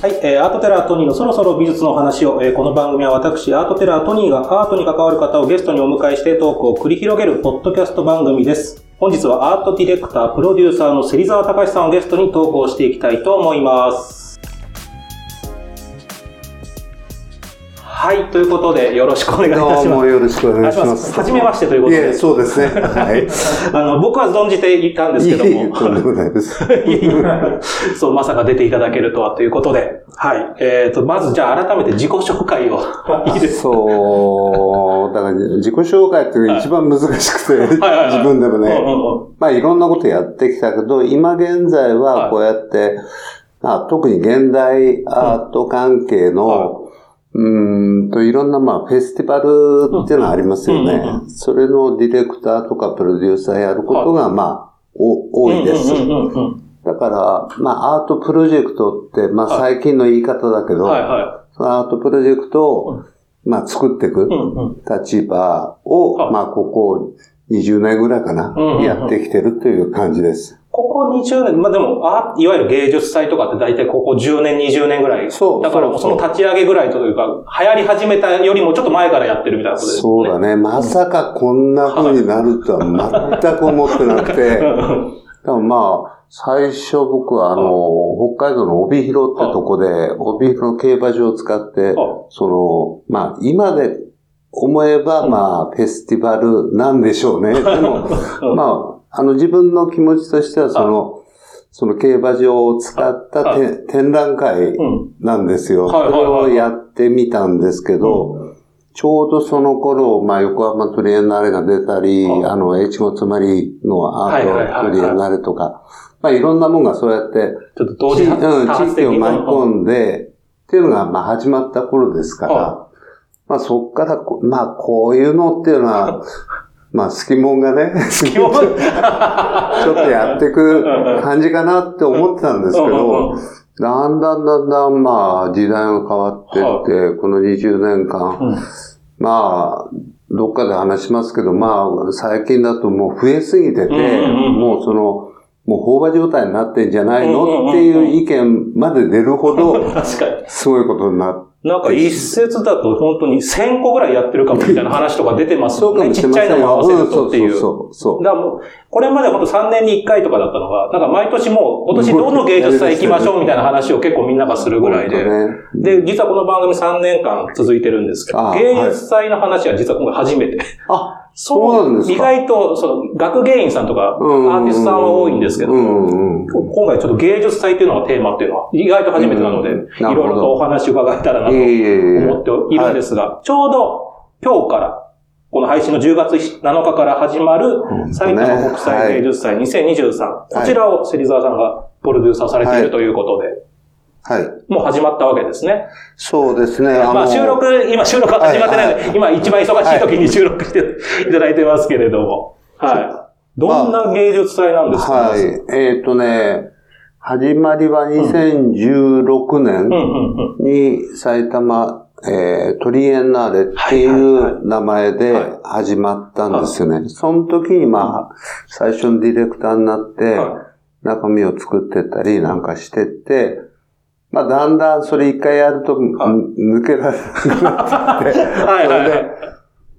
はい、えー、アートテラートニーのそろそろ美術の話を、えー、この番組は私、アートテラートニーがアートに関わる方をゲストにお迎えしてトークを繰り広げるポッドキャスト番組です。本日はアートディレクター、プロデューサーの芹沢隆さんをゲストに投稿していきたいと思います。はい、ということでよろしくお願いいたします。どうもよろしくお願いします。はじめましてということで。いえ、そうですね。はい。あの、僕は存じていたんですけどいえいえも。とんでもないです。そう、まさか出ていただけるとはということで。はい。えっ、と、まずじゃあ改めて自己紹介を。いいですか？そう、だから自己紹介っていうのが一番難しくて、はいはいはい自分でもね。まあいろんなことやってきたけど、今現在はいはこうやって、まあ、特に現代アート関係の、はうーんと、いろんな、まあ、フェスティバルっていうのはありますよね。それのディレクターとかプロデューサーやることが、まあ、お多いです。だから、まあ、アートプロジェクトって、まあ、はい。最近の言い方だけど、はいはそのアートプロジェクトをうん、まあ、作っていく立場を、はい。まあ、ここ20年ぐらいかなやってきてるという感じです。ここ20年、まあでも、あいわゆる芸術祭とかって大体ここ10年、20年ぐらい。そうだからその立ち上げぐらいというか、流行り始めたよりもちょっと前からやってるみたいなことですね。そうだね。まさかこんな風になるとは全く思ってなくて、でもまあ、最初僕はあの、北海道の帯広ってとこで、帯広競馬場を使って、その、まあ、今で思えば、まあ、フェスティバルなんでしょうね。でも、うんまあ、あの、自分の気持ちとしては、その、その競馬場を使った展覧会うん。なんですよ。それはいをやってみたんですけど、ちょうどその頃、まあ、横浜トリエンナーレが出たり、はいあの、越後つまりのアートトリエンナーレとか、まあ、いろんなもんがそうやって、ちょっと同時地多うん、地域を巻き込んで、っていうのが、まあ、始まった頃ですから、はまあ、そっからこ、まあ、こういうのっていうのは、まあ、好きもんがね、ちょっとやっていく感じかなって思ってたんですけど、だんだんだんだん、まあ、時代が変わってって、この20年間、うん。まあ、どっかで話しますけど、まあ、最近だともう増えすぎてて、もうその、もう飽和状態になってんじゃないの？っていう意見まで出るほど。すごいことになって、なんか一説だと本当に1000個ぐらいやってるかもみたいな話とか出てますそうかもんね。ちっちゃいのも合よ。わせるとっていう。そうそう。だからもう、これまで本当3年に1回とかだったのが、なんか毎年もう今年どの芸術祭行きましょうみたいな話を結構みんながするぐらいで。本で、実はこの番組3年間続いてるんですけど、あ芸術祭の話は実は今回初めて。あ、そうなんですか。意外と、その、学芸員さんとか、アーティストさんは多いんですけど、今回ちょっと芸術祭っていうのがテーマっていうのは意外と初めてなので、うんいろいろとお話伺えたらなと思っているんですが、ちょうど今日から、この配信の10月7日から始まる埼ね玉国際芸術祭2023、こちらを芹沢さんがプロデューサーされているはい。ということで、はい。もう始まったわけですね。そうですね。まあ収録、今収録は始まってないので、はい今一番忙しい時に収録していただいてますけれども、はい。どんな芸術祭なんですか、はい。えっ、とね、始まりは2016年。に埼玉、えートリエンナーレっていはいはいはう名前ではい始まったんですよね。その時にまあ、最初のディレクターになって、は中身を作ってったりなんかしてって、まあ、だんだんそれ一回やると、はい。抜けられなくなってきて、はいはい。はい。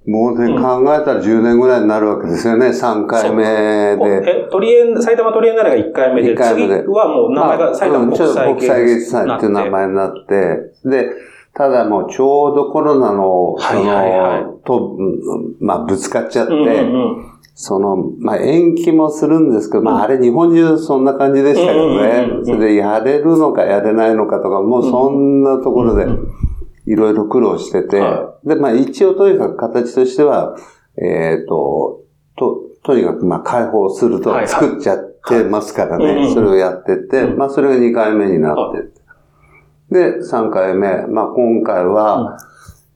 もうね、うん考えたら10年ぐらいになるわけですよね、3回目で。え、トリエン、埼玉トリエンナーレが1回目で、一回目で。次はもう名前が埼玉国まあうんちょっと際国際芸術祭っていう名な前になって、で、ただもうちょうどコロナの、そはいはいはい。の、と、うんまあぶつかっちゃって、うんうんうんその、まあ延期もするんですけど、まああれ日本中そんな感じでしたけど。ね。それでやれるのかやれないのかとか、もうそんなところでいろいろ苦労してて。は、で、まあ一応とにかく形としては、えっと、と、とにかくまあ開放すると作っちゃってますからね、それをやってって、うん。まあそれが2回目になって。って。で、3回目、まあ今回は、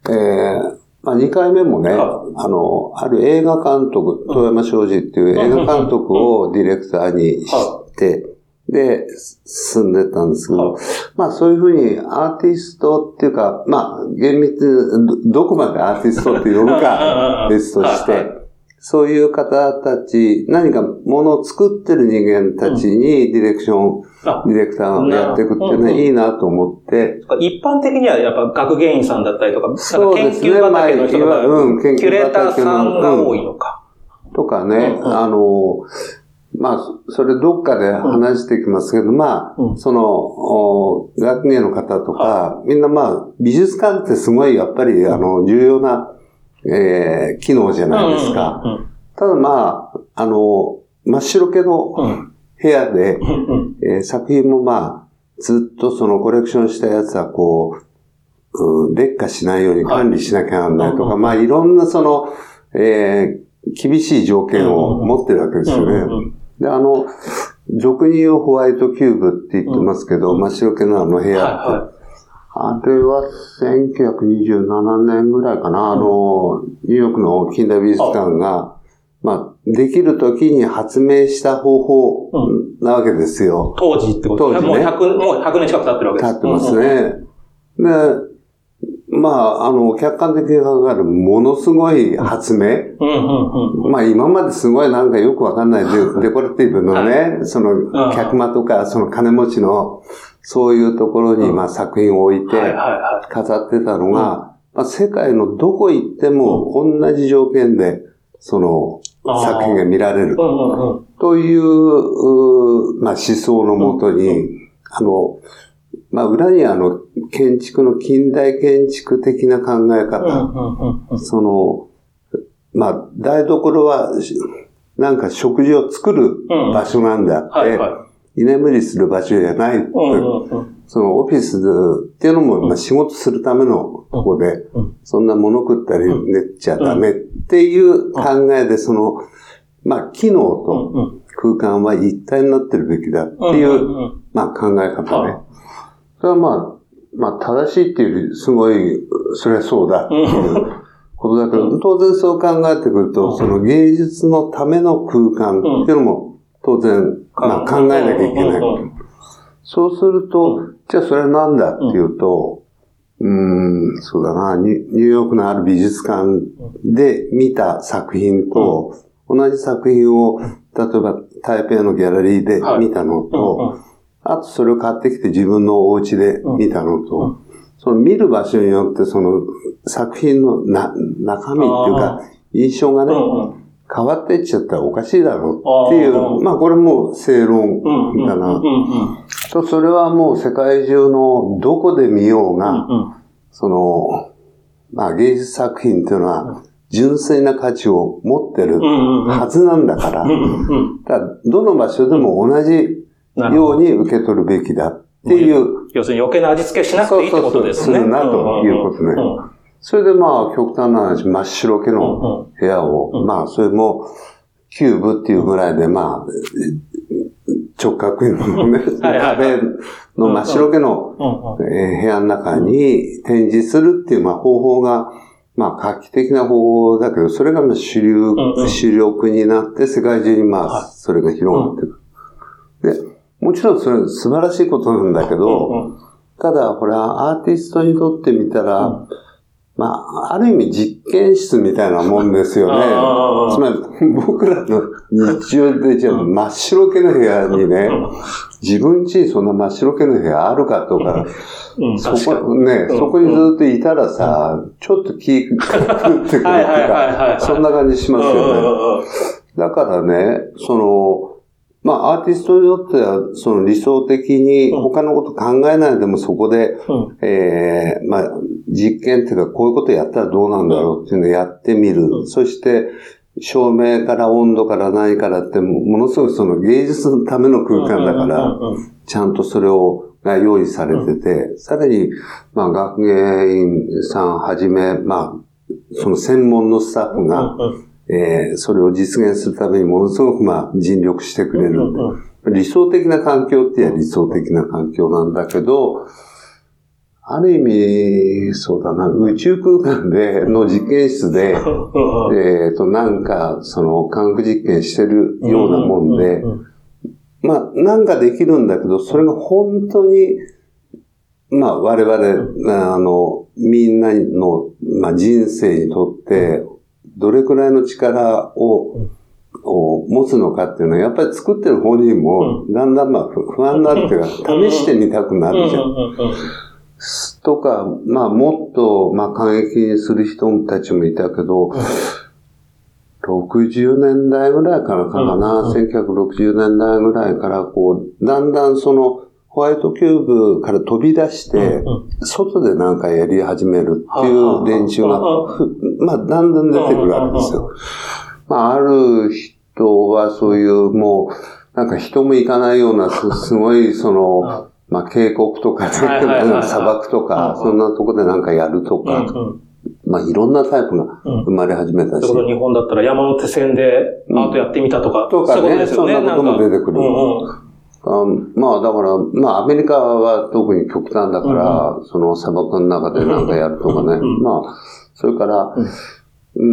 えーまあ2回目もね、はあの、ある映画監督、遠山昌司っていう映画監督をディレクターにして、で、進んでったんですけどは、まあそういうふうにアーティストっていうか、まあ厳密にどどこまでアーティストって呼ぶか別として、そういう方たち、何かものを作ってる人間たちにディレクション、ディレクターをやっていくっていうのはいいなと思って。一般的にはやっぱ学芸員さんだったりとか、そうですね。研究畑の人とか、まあうん研究キュレーターさんが多いのか。とかね、うんうん。あの、まあ、それどっかで話していきますけど、まあ、うん。その、お学芸の方とか、みんなまあ、美術館ってすごいやっぱり、あの、重要な、えー機能じゃないですか。うんただまあ、あの、真っ白系のうんうん部屋で、うんうんえー作品もまあ、ずっとそのコレクションしたやつはこう、うん劣化しないように管理しなきゃならないとか、はい。まあいろんなその、えー厳しい条件を持ってるわけですよね。うんで、あの、俗に言うホワイトキューブって言ってますけど、真っ白系のあの部屋って、はあれは1927年ぐらいかな、あの、ニューヨークの近代美術館が、まあ、できる時に発明した方法なわけですよ。当時ってこと当時ねもう100、もう100年近く経ってるわけです。立ってますね。で、まあ、あの、客観的に考えるものすごい発明。うんうんうん。まあ今まですごいなんかよくわかんないデデコレティブのね、その客間とかその金持ちのそういうところにうん。まあ作品を置いて飾ってたのが、まあ世界のどこ行っても同じ条件でその作品が見られる。という、まあ思想のもとに、あの、まあ裏にあの建築の近代建築的な考えうん方、その、まあ、台所は、しなんか食事を作る場所なんであって、居眠りする場所じゃない。そのオフィスっていうのも、まあ、仕事するためのとこで、うん。そんな物食ったりうん寝ちゃダメっていう考えで、その、まあ、機能と空間は一体になってるべきだってうんいう、まあ、考え方はね。それはまあ、まあ、正しいっていうより、すごい、それはそうだっていうことだけど、当然そう考えてくるうん。と、その芸術のための空間っていうのも、当然、まあ、考えなきゃいけない。そうすると、じゃあそれは何だっていうと、うーん、そうだな、ニュニューヨークのある美術館で見た作品と、同じ作品を、例えば台北のギャラリーで見たのうんと、あとそれを買ってきて自分のお家で見たのうん。と、その見る場所によってその作品のな中身っていうか、印象がね、変わっていっちゃったらおかしいだろうっていあう、ーまあこれも正論だな。と、それはもう世界中のどこで見ようが、うんその、まあ芸術作品っていうのは純粋な価値を持ってるはずなんだから、どの場所でも同じように受け取るべきだっていう、要するに余計な味付けしなくていいってことですね。そうそうそうするなということね。うんそれでまあ極端な話、真っ白けうんの部屋を、うん。まあそれもキューブっていうぐらいで、まあ、直角のね、壁の真っ白けの部屋の中に展示するっていう、まあ、方法が、まあ、画期的な方法だけど、それがまあ主流、主力になって、世界中にまはい。あ、それが広がってくる。で、もちろんそれ素晴らしいことなんだけど、ただ、これはアーティストにとってみたら、うんまあ、ある意味実験室みたいなもんですよね。つまり、僕らの日常でじゃあ真っ白けの部屋にね、自分家にそんな真っ白けの部屋あるかとか、うん。そこ、ね、うん。そこにずっといたらさ、ちょっと気狂ってくるっていうはいはいはいはいか、そんな感じしますよね。だからね、その、まあ、アーティストにとっては、その理想的にうん。他のこと考えないでもそこで、うん。ええまあ、実験っていうか、こういうことやったらどうなんだろうっていうのをやってみる。うん。そして、照明から温度から何からって、ものすごいその芸術のための空間だから、ちゃんとそれを、が用意されてて、さらに、まあ、学芸員さんはじめ、まあ、その専門のスタッフが、うんうんえーそれを実現するためにものすごく、まあ、尽力してくれる。うんうん理想的な環境って言えば理想的な環境なんだけど、ある意味、そうだな、宇宙空間で、の実験室で、えっ、と、なんか、その、科学実験してるようなもんでう、んまあ、なんかできるんだけど、それが本当に、まあ、我々、あの、みんなの、まあ、人生にとって、どれくらいの力を、を持つのかっていうのは、やっぱり作ってる本人も、だんだんまあ不不安になるっていうか、試してみたくなるじゃん。とか、まあもっと、まあ過激にする人たちもいたけど、60年代ぐらいからかな、1960年代ぐらいから、こう、だんだんその、ホワイトキューブから飛び出して、外でなんかやり始めるっていう連中が、ふ まあ、だんだん出てくるわけですよ。まあ、ある人はそういう、もう、なんか人も行かないような、す すごい、その、まあ、渓谷とか、砂漠とか、うんそんなとこでなんかやるとうんか、うん。まあ、いろんなタイプがうん。生まれ始めたし。うこ、と日本だったら山手線でアートやってみたとか、とかそういうことね、そん。なことも出てくる。あまあだから、まあアメリカは特に極端だから、その砂漠の中でなんかやるとかね。うん。まあ、それから、うん。う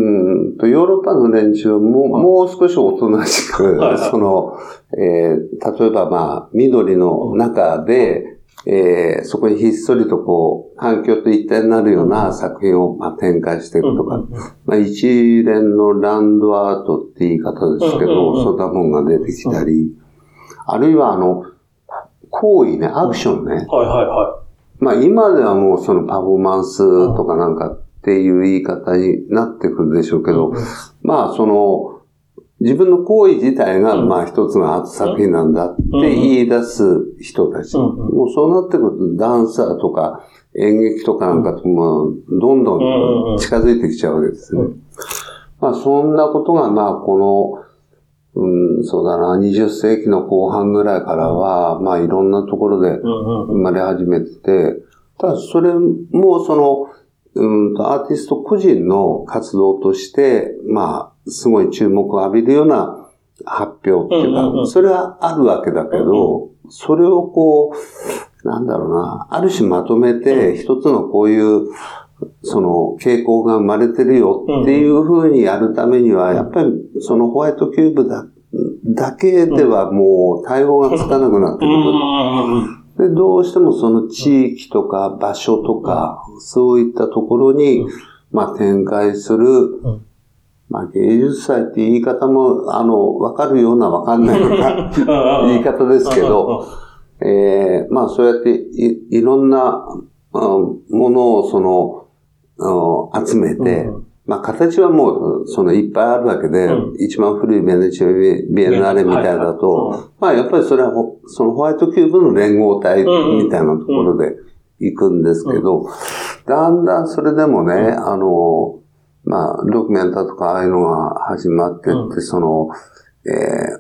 んと、ヨーロッパの連中も、もう少しおとなしく、その、えー例えばまあ、緑の中で、えーそこにひっそりとこう、環境と一体になるような作品を、まあ、展開していくとか、まあ、一連のランドアートって言い方ですけうん。うん。うん。ど、そんなもんが出てきたり、あるいはあの、行為ね、アクションね。はいはいはまあ今ではもうそのパフォーマンスとかなんかっていう言い方になってくるでしょうけど、まあその、自分の行為自体がうんまあ一つのアート作品なんだって言い出す人たち。もうそうなってくるとダンサーとか演劇とかなんかともどんどん近づいてきちゃうわけですね。うまあそんなことがまあこの、うん、そうだな、20世紀の後半ぐらいからは、まあいろんなところで生まれ始めてて、ただそれもその、うんとアーティスト個人の活動として、まあ、すごい注目を浴びるような発表っていうか、うんうんうん。それはあるわけだけど、それをこう、なんだろうな、ある種まとめて、一つのこういう、その傾向が生まれてるよっていうふうにやるためには、やっぱりそのホワイトキューブだだけではもう対応がつかなくなってくる。で、どうしてもその地域とか場所とか、そういったところに、まあ展開する、ん。まあ芸術祭って言い方も、あの、わかるようなわかんないよ うな言い方ですけど、えーまあそうやっていいろんな、うんものをその、うん集めて、うん。まあ形はもう、そのいっぱいあるわけで、うん。一番古いベネチアビビエンナーレみたいだはいと、はい。まあやっぱりそれはほ、そのホワイトキューブの連合体みたいなところで行くんですけど、だんだんそれでもね、あの、まあ、ドキュメンタとかああいうのが始まってって、うその、え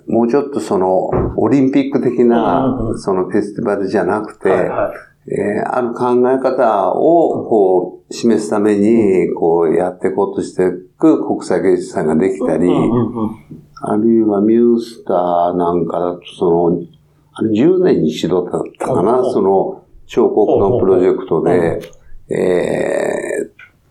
ーもうちょっとその、オリンピック的なう、んそのフェスティバルじゃなくて、えーある考え方を、こう、示すために、こう、やっていこうとしていく国際芸術祭ができたり、あるいはミュースターなんかだと、その、あれ10年に一度だったかな、うんその、彫刻のプロジェクトで、えー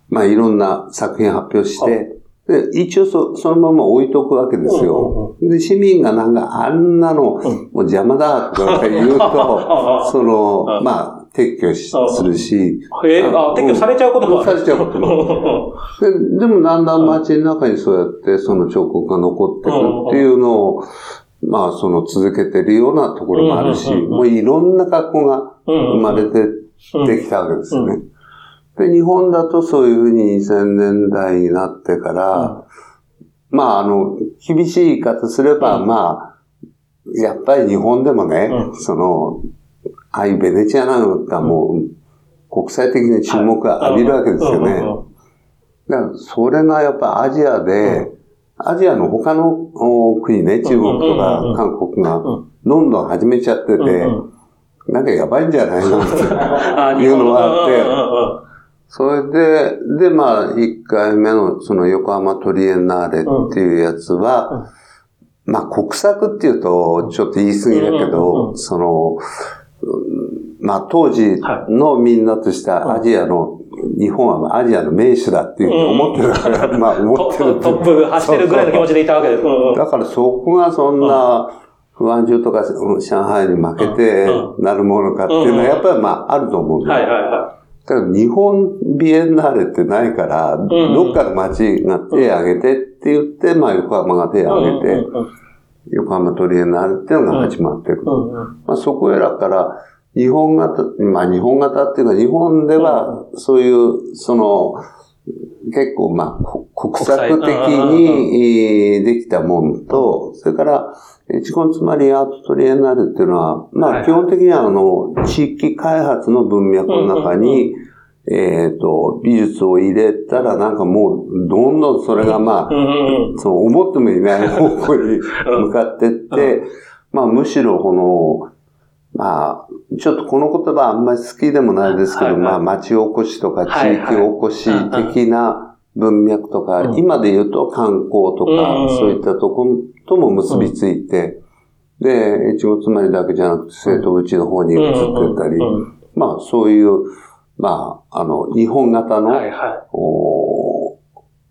まあいろんな作品発表して、で一応そそのまま置いとくわけですよ。で、市民がなんかあんなの、もう邪魔だとか言うと、その、まあ、撤去しするし、えー、あ、撤去されちゃうこともある。されちゃうことも ででもだんだん街の中にそうやってその彫刻が残ってくるっていうのを、まあその続けてるようなところもあるし、うんうんうんうん。もういろんな格好が生まれてうんできたわけですよね。で、日本だとそういうふうに2000年代になってから、まああの、厳しい言い方すれば、うん。まあ、やっぱり日本でもね、うんその、ああいうベネチアなんかがもう、国際的に注目が浴びるわけですよね。だから、それがやっぱアジアで、アジアの他のお国ね、中国とか韓国がうん。どんどん始めちゃってて、なんかやばいんじゃないのってあいうのがあって それで、で、まあ、1回目のその横浜トリエンナーレっていうやつは、まあ、国策っていうとちょっと言い過ぎだけど、ん。その、うんまあ、当時のみんなとしたアジアの、日本はアジアの名手だっていうふうに思ってるから、まあ、思トってるトップ走ってるぐらいの気持ちでいたわけで。す。だからそこがそんな、不安中とか上海に負けてなるものかっていうのはやっぱりまああると思うんだよ。はいはいはだから日本ビエンナーレってないから、ん。どっかの町が手を挙げてって言って、まあ横浜が手を挙げて、横浜トリエンナーレっていうのが始まっていく。うんうん。まあそこへだから、日本型、まあ日本型っていうか日本ではそういう、その、結構まあこ国策的にえーできたもんと、それから、えチコンつまりアートトリエンナーレっていうのは、まはいあ基本的にはあの、地域開発の文脈の中に、えっと、美術を入れたらなんかもう、どんどんそれがまあそう思ってもいない方向に向かってって、まあむしろこの、まあ、ちょっとこの言葉あんまり好きでもないですけど、はいはい。まあ町おこしとかはい地域おこし的な文脈とか、うん。今で言うと観光とか、うんそういったとことも結びついて、で、越後つまりだけじゃなくて、生徒口の方に移ってたり、まあそういう、まあ、あの、日本型の、はいはい。お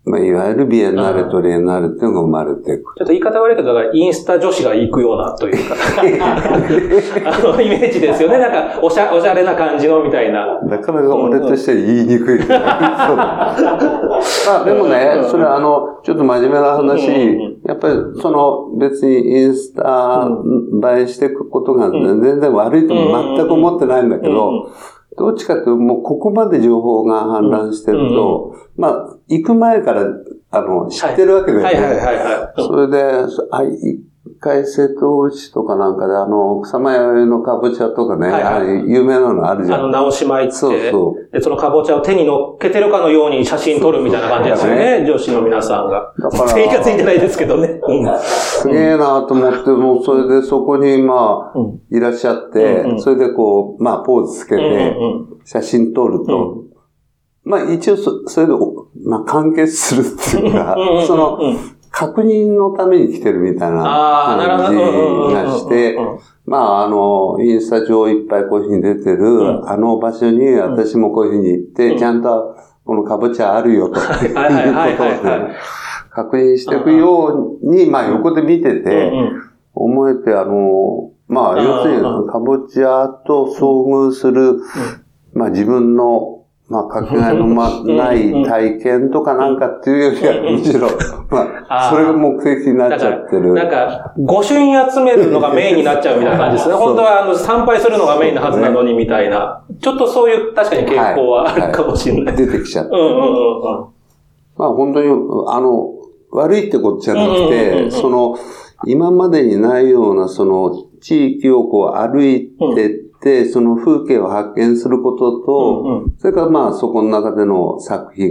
まあ、いわゆるビエンナーレとリエンナーレっていうのが生まれていく。ちょっと言い方悪いけど、だからインスタ女子が行くようなというか、あのイメージですよね。なんか、おしゃ、おしゃれな感じのみたいな。なかなか俺としては言いにくい。そうまあでもね、それはあの、ちょっと真面目な話うん、やっぱりその別にインスタ映えしていくことが全然悪いとも全く思ってないんだけど、どっちかというともうここまで情報が氾濫してると、まあ行く前からあの知ってるわけだよね。はいはいはいはい。それで、あ一回瀬戸内とかなんかで、あの、草間のかぼちゃとかね、はいはい有名なのあるじあの、ゃん。直島行って、そうそう。で、そのかぼちゃを手に乗っけてるかのように写真撮るみたいな感じですよね、女子の皆さんが。だから全員がついてないですけどね。うんすげえなと思って、もうそれでそこにまあ、うんいらっしゃっうんてう、んそれでこう、まあ、ポーズつけうんて、うん写真撮ると、まあ一応そ、それで、おまあ完結するっていうかうんうん、その、うん確認のために来てるみたいな感じがしてまあ、あの、インスタ上いっぱいこういうふうに出てる、ん。あの場所に私もこういうふうに行って、うん。ちゃんとこのかぼちゃあるよと、いうことをね確認していくように、まあ横で見てうんて、思えて、あの、まあ、うん要するにうん、かぼちゃと遭遇する、まあ自分の、まあ、かけがえのまない体験とかなんかっていうよりは、むしろ、まあ、それが目的になっちゃってる。なんか、御朱印集めるのがメインになっちゃうみたいな感じですね。本当は、あの、参拝するのがメインのはずなのにみたいな。ちょっとそういう、確かに傾向はあるかもしれない。出てきちゃって。うんうんうんうん。まあ本当に、あの、悪いってことじゃなくて、んその、今までにないような、その、地域をこう歩いて、その風景を発見することと、うんうん。それからまあそこの中での作品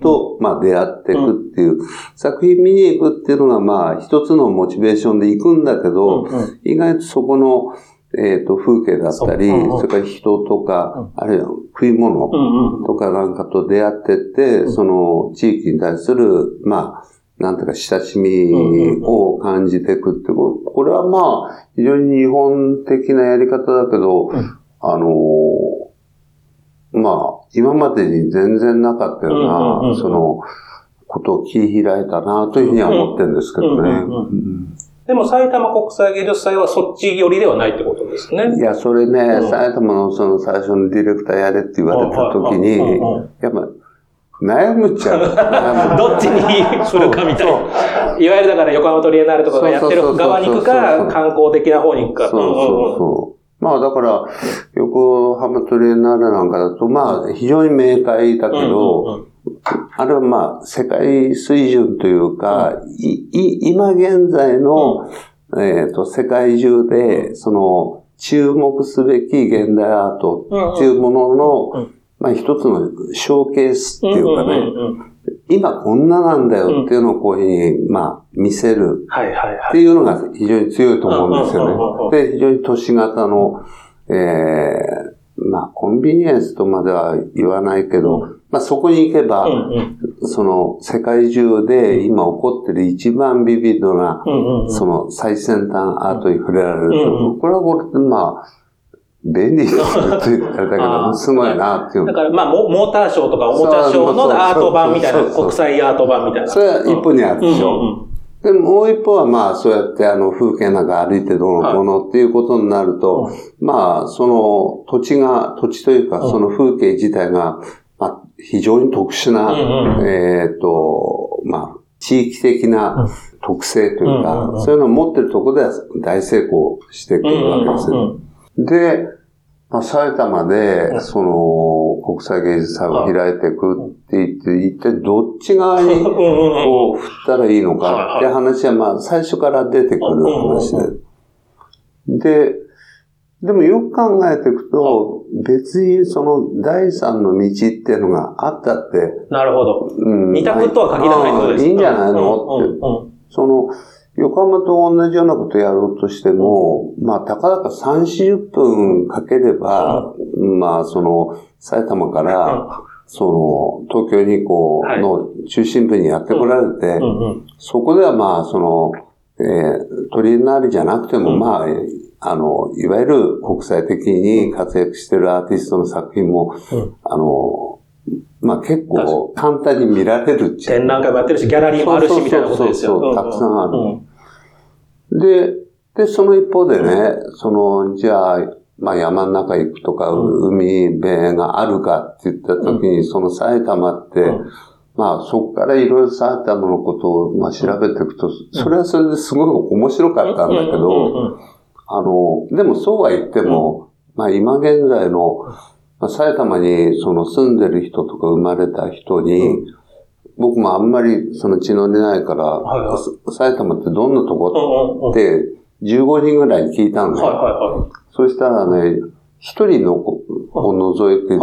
と、まあ出会っていくっていう、作品見に行くっていうのがまあ一つのモチベーションで行くんだけど、意外とそこの、えっ、と、風景だったり、それから人とか、あるいは食い物、とかなんかと出会ってって、その地域に対する、まあ、なんていうか親しみを感じていくってここれはまあ、非常に日本的なやり方だけど、ん。あのーまあ、今までに全然なかったよううんうんうんうな、ん。その、ことを切り開いたなというふうには思ってるんですけどね。でも埼玉国際芸術祭はそっち寄りではないってことですね。いや、それね、うん。埼玉のその最初のディレクターやれって言われた時にやっぱ悩むっちゃう。どっちに振るかみたいな。いわゆるだから横浜トリエンナーレとかがやってる側に行くか、観光的な方に行くか。そうそうそう。まあだから、横浜トレーナーレなんかだと、まあ非常に明快だけど、あれはまあ世界水準というか、いい今現在の、えっ、と、世界中で、その、注目すべき現代アートっていうものの、うんまあ一つのショーケースっていうかね、うんうんうん今こんななんだよっていうのをこういうふうに、まあ見せる。っていうのが非常に強いと思うんですうんうんうんうん。よね。で、非常に都市型の、ええまあ、コンビニエンスとまでは言わないけど、まあそこに行けば、うんうん。その世界中で今起こってる一番ビビッドな、うんうんうん。その最先端アートに触れられるこれはこれでまあ、便利にするというあれだけど、すごいなっていうだ。から、まあ、モモーターショーとかおもちゃショーのアート版みたいな、国際アート版みたいな。それは一歩にあるでしょ。うんうんでももう一方はまあそうやってあの風景なんか歩いてどうのこうのっていうことになると、まあその土地が、土地というかその風景自体が、まあ非常に特殊な、えっと、まあ地域的な特性というか、そういうのを持ってるところでは大成功してくるわけですよ。で、まあ、埼玉で、その、国際芸術祭を開いていくって言って、一体どっち側に、こう、振ったらいいのかって話は、まあ、最初から出てくる話で。で、でもよく考えていくと、別にその第三の道っていうのがあったって。なるほど。うん。二択とは限らないことですいいんじゃないのって。その、横浜と同じようなことをやろうとしても、まあ、たかだか3、40分かければ、まあ、その、埼玉から、その、東京にこう、の中心部にやってこられて、そこではまあ、その、えー、トリエンナーレじゃなくても、まあ、あの、いわゆる国際的に活躍しているアーティストの作品も、あの、まあ結構簡単に見られる展覧会もやってるし、ギャラリーもあるし、みたいなことですよ。そうそうたくさんある。で、で、その一方でね、その、じゃあ、まあ山の中行くとか、海辺があるかって言った時に、その埼玉って、まあそこからいろいろ埼玉のことを、まあ、調べていくと、それはそれですごい面白かったんだけど、あの、でもそうは言っても、まあ今現在の、まあ、埼玉にその住んでる人とか生まれた人に、うん、僕もあんまりその血の出ないから、はいはい、埼玉ってどんなとこ？って15人ぐらいに聞いたんだよ。はいはいはい、そしたらね、一人のを除いて、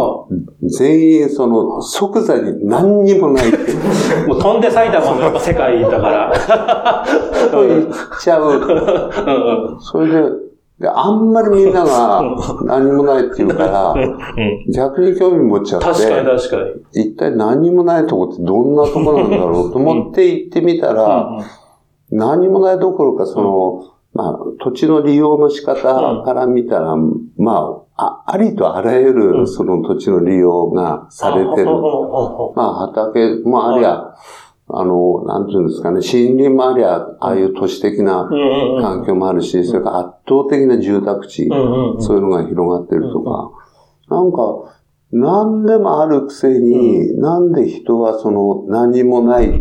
全員その即座に何にもない。もう飛んで埼玉の世界だから。と言っちゃう。それで、で、あんまりみんなが何もないって言うから、逆に興味持っちゃって。確かに確かに。一体何もないとこってどんなとこなんだろうと思って行ってみたら、何もないどころか、その、まあ、土地の利用の仕方から見たら、まあ、ありとあらゆるその土地の利用がされてる。まあ、畑もありゃ、あの、なんていうんですかね、森林もありゃ、ああいう都市的な環境もあるし、それから圧倒的な住宅地、そういうのが広がってるとか、なんか、何でもあるくせに、なんで人はその何もないって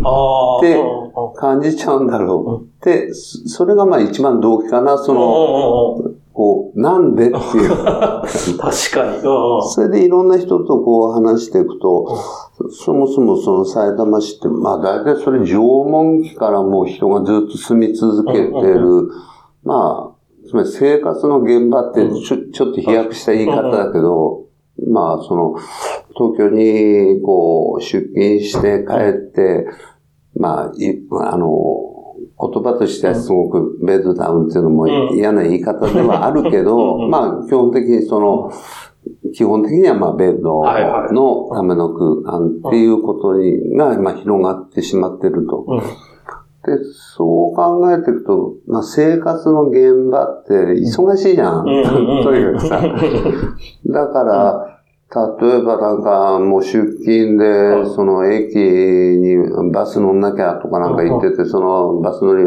感じちゃうんだろうって、それがまあ一番動機かな、その、こう、なんでっていう。確かに。それでいろんな人とこう話していくと、そもそもその埼玉市って、まあ大体それ縄文期からもう人がずっと住み続けてる、まあ、つまり生活の現場ってちょちょっと飛躍した言い方だけど、まあその、東京にこう出勤して帰って、まあ、いあの、言葉としてはすごくベッドダウンっていうのも嫌な言い方ではあるけど、まあ基本的にその、基本的にはまあベッドのための空間っていうことにがまあ広がってしまってると。で、そう考えていくと、まあ、生活の現場って忙しいじゃん。というかさ。だから、例えばなんかもう出勤で、その駅にバス乗んなきゃとかなんか言ってて、そのバス乗り、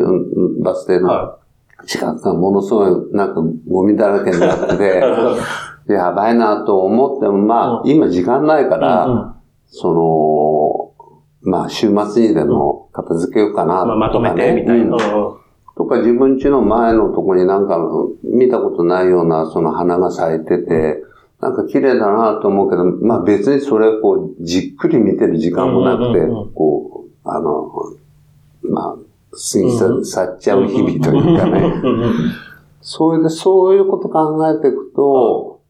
バス停の近くがものすごいなんかゴミだらけになってて、やばいなと思っても、まあ今時間ないから、その、まあ週末にでも片付けようかなとか、ね。まとめてみたいな。とか自分家の前のとこになんか見たことないようなその花が咲いてて、なんか綺麗だなと思うけど、まあ別にそれをこう、じっくり見てる時間もなくて、こう、あの、まあ、過ぎ去っちゃう日々というかね。それでそういうこと考えていくと、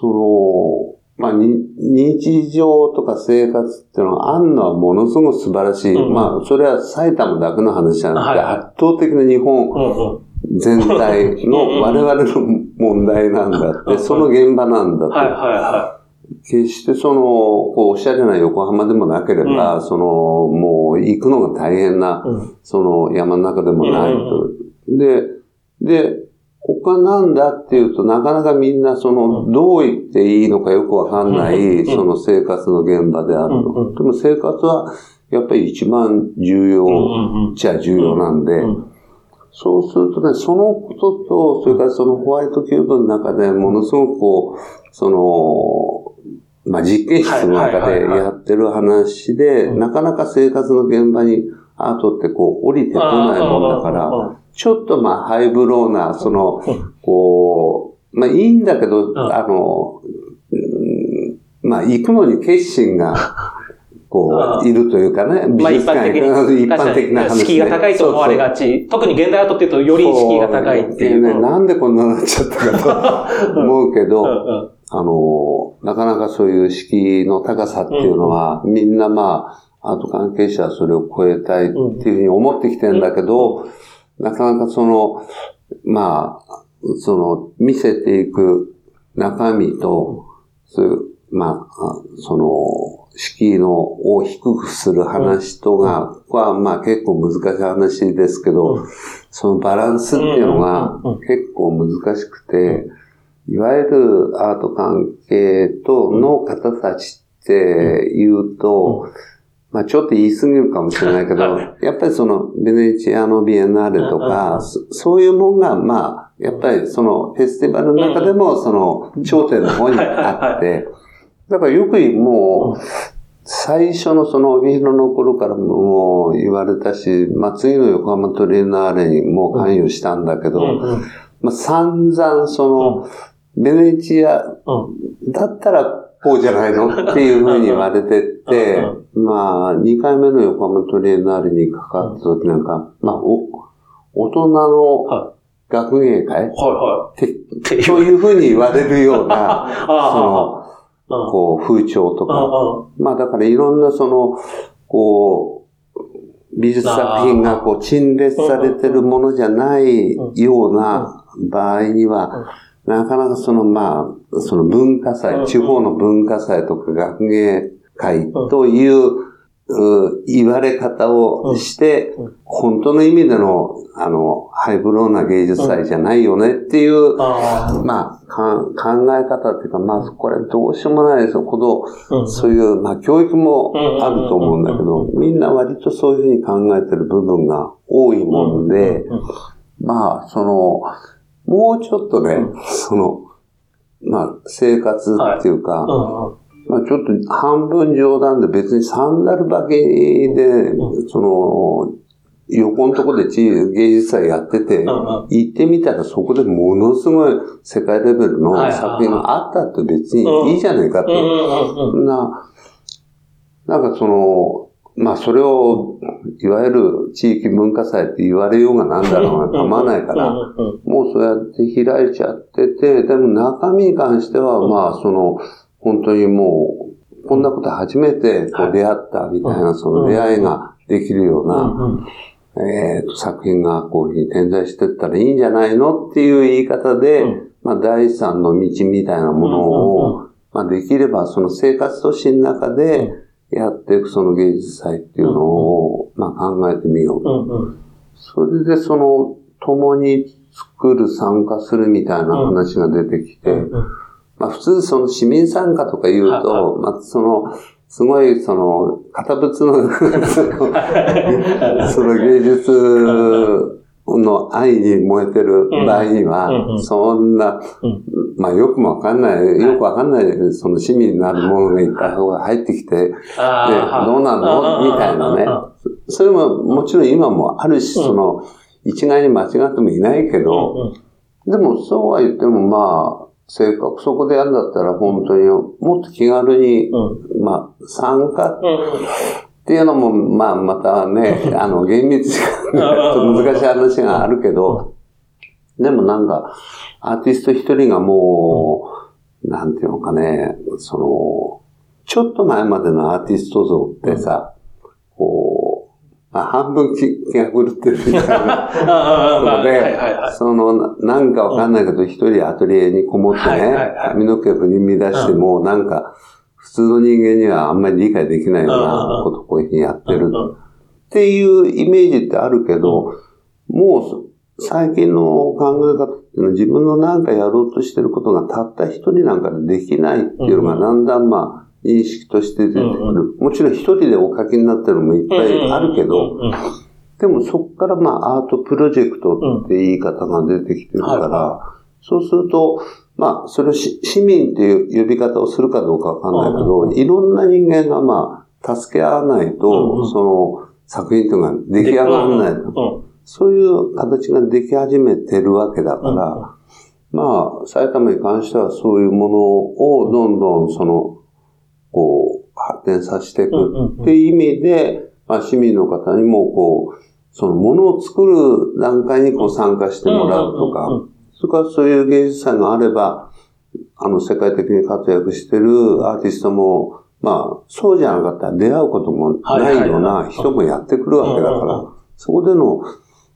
その、まあ、日常とか生活っていうのがあるのはものすごく素晴らしい。まあ、それは埼玉だけの話じゃなくて、圧倒的な日本全体の 我々の問題なんだって、その現場なんだと。はいはいはい。決してその、こう、おしゃれな横浜でもなければ、うん、その、もう行くのが大変な、うん、その山の中でもないと。うん、で、で、ここはなんだっていうと、なかなかみんなその、どう言っていいのかよくわかんない、その生活の現場であるの。でも生活はやっぱり一番重要っちゃ重要なんで、そうするとね、そのことと、それからそのホワイトキューブの中でものすごくこう、その、まあ、実験室の中でやってる話で、なかなか生活の現場にアートってこう降りてこないもんだから、ちょっとまあハイブローな、その、こう、まあいいんだけど、あの、まあ行くのに決心が、こう、いるというかね、美術館に、まあ、一般的な話、敷居が高いと思われがち。特に現代アートっていうとより敷居が高いっていう。ね、なんでこんなになっちゃったかと思うけど、あの、なかなかそういう敷居の高さっていうのは、みんなまあ、アート関係者はそれを超えたいっていうふうに思ってきてるんだけど、なかなかその、まあ、その、見せていく中身と、そういう、まあ、その、敷居のを低くする話とが、ここはまあ結構難しい話ですけど、そのバランスっていうのが結構難しくて、いわゆるアート関係との方たちって言うと、まあちょっと言い過ぎるかもしれないけど、やっぱりそのベネチアのビエンナーレとか、そういうもんが、まあ、やっぱりそのフェスティバルの中でもその頂点の方にあって、だからよくもう、最初のその帯広の頃からも言われたし、まあ次の横浜トレーナーレにも関与したんだけど、まあ散々その、ベネチアだったらこうじゃないのっていうふうに言われてて、まあ2回目の横浜トレーナーレにかかった時なんか、まあお、大人の学芸会、はいはい、そう。いうふうに言われるような、その、こう、風潮とか。まあだからいろんなその、こう、美術作品がこう陳列されてるものじゃないような場合には、なかなかそのまあ、その文化祭、地方の文化祭とか学芸会という言われ方をして、本当の意味での、あの、ハイブローな芸術祭じゃないよねっていう、まあ、考え方っていうか、まあ、これどうしようもないですよ。この、そういう、まあ、教育もあると思うんだけど、みんな割とそういうふうに考えてる部分が多いもんで、まあ、その、もうちょっとね、その、まあ、生活っていうか、まあちょっと半分冗談で別にサンダル履きで、その、横のとこで芸術祭やってて、行ってみたらそこでものすごい世界レベルの作品があったって別にいいじゃないかって。な、なんかその、まあそれを、いわゆる地域文化祭って言われようがなんだろうが構わないから、もうそうやって開いちゃってて、でも中身に関してはまあその、本当にもう、こんなこと初めてこう出会ったみたいな、その出会いができるような、えっと、作品がこういうふうに点在してったらいいんじゃないのっていう言い方で、まあ、第三の道みたいなものを、まあ、できればその生活都市の中でやっていくその芸術祭っていうのを、まあ、考えてみよう。それでその、共に作る、参加するみたいな話が出てきて、まあ普通その市民参加とか言うと、まあその、すごいその、堅物の その芸術の愛に燃えてる場合には、そんな、まあよくもわかんない、よくわかんない、その市民になるものがいっぱい入ってきて、で、どうなの？みたいなね。それももちろん今もあるし、その、一概に間違ってもいないけど、でもそうは言ってもまあ、せっかくそこでやるんだったら本当にもっと気軽に、うん、まあ、参加っていうのも、まあ、またね、あの、厳密な難しい話があるけど、でもなんか、アーティスト一人がもう、なんていうのかね、その、ちょっと前までのアーティスト像ってさ、こう、まあ、半分気が狂ってるみたいな。ので、その、なんかわかんないけど、一人アトリエにこもってね、髪の毛を振り乱しても、なんか、普通の人間にはあんまり理解できないようなことをこういうふうにやってる。っていうイメージってあるけど、もう、最近の考え方っていうのは自分のなんかやろうとしてることがたった一人なんかでできないっていうのがだんだんまあ、認識として出てくる。もちろん一人でお書きになってるのもいっぱいあるけど、でもそこからまあアートプロジェクトって言い方が出てきてるから、そうすると、まあ、それを市民っていう呼び方をするかどうかわかんないけど、いろんな人間がまあ、助け合わないと、その作品というのが出来上がらないと。そういう形ができ始めてるわけだから、まあ、埼玉に関してはそういうものをどんどんその、こう、発展させていくっていう意味で、まあ、市民の方にもこう、そのものを作る段階にこう参加してもらうとか、それからそういう芸術祭があれば、あの、世界的に活躍してるアーティストも、まあ、そうじゃなかったら出会うこともないような人もやってくるわけだから、そこでの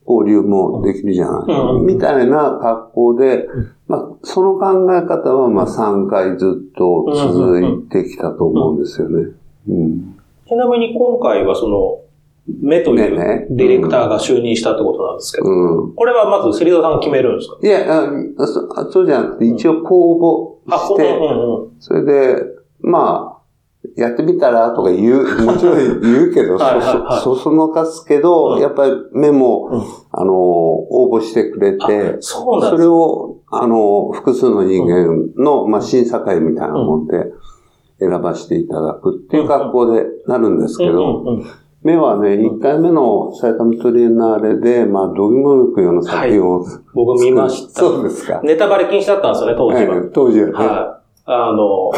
交流もできるじゃない。みたいな格好で、まあ、その考え方は、まあ、3回ずっと続いてきたと思うんですよね。ちなみに今回はその、目というディレクターが就任したってことなんですけど、うん、これはまず芹沢さんが決めるんですか？いやそ、そうじゃなくて、一応公募して、うんうん、それで、まあ、やってみたらとか言う、もちろん言うけど、そ、そのかすけど、うん、やっぱり目も、うん、あの、応募してくれて、そそれを、あの、複数の人間の、まあ、審査会みたいなもんで選ばせていただくっていう格好でなるんですけど、目はね、1回目の埼玉トリエンナーレで、まあ、どぎも抜くような作品を、はい、僕見ました。そうですか。ネタバレ禁止だったんですよね、当時は。はい、当時はね。はい。あの、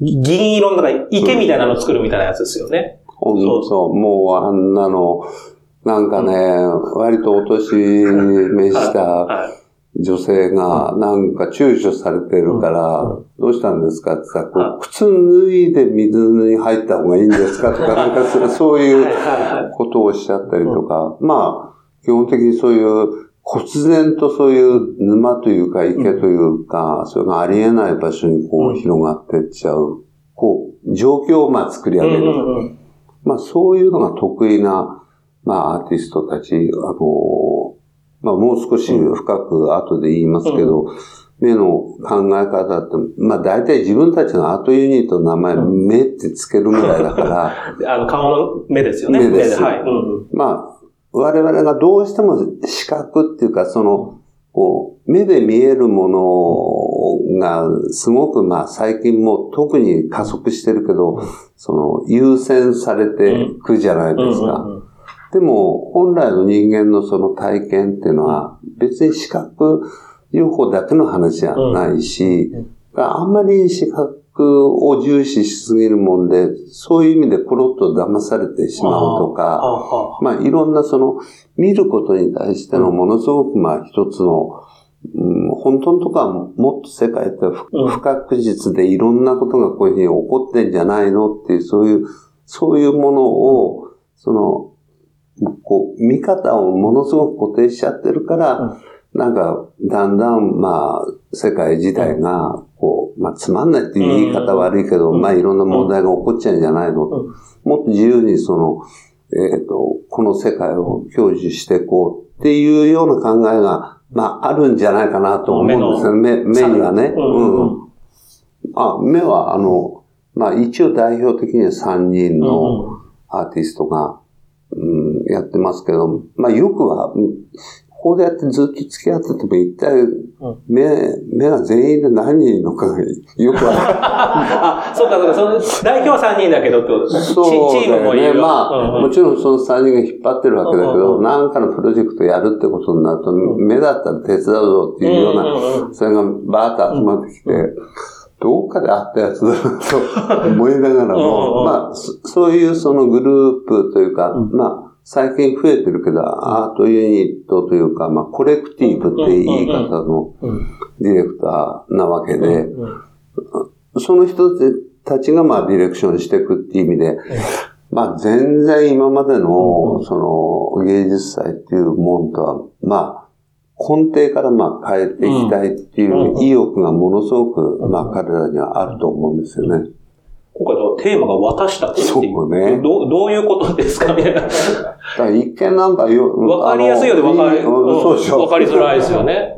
銀色の中池みたいなの作るみたいなやつですよね。うん、そう。そう。もうあんなの、なんかね、割とお年召した女性がなんか躊躇されてるから、どうしたんですかってさ、靴脱いで水に入った方がいいんですかとか、なんかそういうことをおっしゃったりとか、まあ、基本的にそういう忽然とそういう沼というか池というか、それがありえない場所にこう広がっていっちゃう、こう、状況をまあ作り上げる。まあそういうのが得意な、まあアーティストたち、あの、まあもう少し深く後で言いますけど、目の考え方って、まあ大体自分たちのアートユニットの名前、目ってつけるぐらいだから。あの、顔の目ですよね。目です。はい。まあ、我々がどうしても視覚っていうか、その、こう、目で見えるものがすごくまあ最近も特に加速してるけど、その優先されていくじゃないですか。でも本来の人間のその体験っていうのは別に視覚情報だけの話じゃないし、あんまり視覚を重視しすぎるもんで、そういう意味でコロッと騙されてしまうとか、まあいろんなその見ることに対してのものすごくまあ一つの、うん、本当のとこはもっと世界って不確実でいろんなことがこういうふうに起こってんじゃないのっていう、そういう、そういうものを、その、こう、見方をものすごく固定しちゃってるから、なんか、だんだん、まあ、世界自体が、こう、まあ、つまんないっていう言い方悪いけど、まあ、いろんな問題が起こっちゃうんじゃないのと。もっと自由にその、えっ、ー、と、この世界を享受していこうっていうような考えが、まあ、あるんじゃないかなと思うんですよね。目目にはね。うん。あ、目は、あの、まあ、一応代表的には3人のアーティストが、うん、やってますけど、まあ、よくは、ここでやってずっと付き合ってても一体目、目が全員で何人いるのかがよくわかる。あ、そうか、そうか、その代表は3人だけどってことそうチームもいる。まあ、もちろんその3人が引っ張ってるわけだけど、何、うん、かのプロジェクトやるってことになると、目だったら手伝うぞっていうような、それがバーッと集まってきて、どっかであったやつだと思いながらも、まあ、そういうそのグループというか、まあ、最近増えてるけど、アートユニットというか、まあ、コレクティブって言い方のディレクターなわけで、その人たちがまあディレクションしていくっていう意味で、まあ全然今までのその芸術祭っていうもんとは、まあ根底からまあ変えていきたいっていう意欲がものすごくまあ彼らにはあると思うんですよね。今回のテーマが私たちっていう。そうね。どどういうことですか？みたいな。一見なんかよ、わかりやすいようでわかり、そうでしょ。わかりづらいですよね。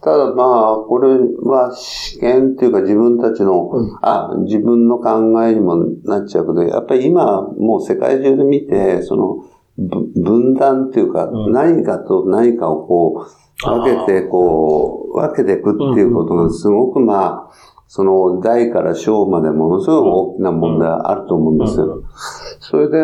ただまあ、これは試験っていうか自分たちの、うんあ、自分の考えにもなっちゃうけど、やっぱり今もう世界中で見て、その、ぶ分断っていうか、うん何かと何かをこう、分けて、こう、分けていくっていうことがすごくまあ、その大から小までものすごく大きな問題あると思うんですよ。それで、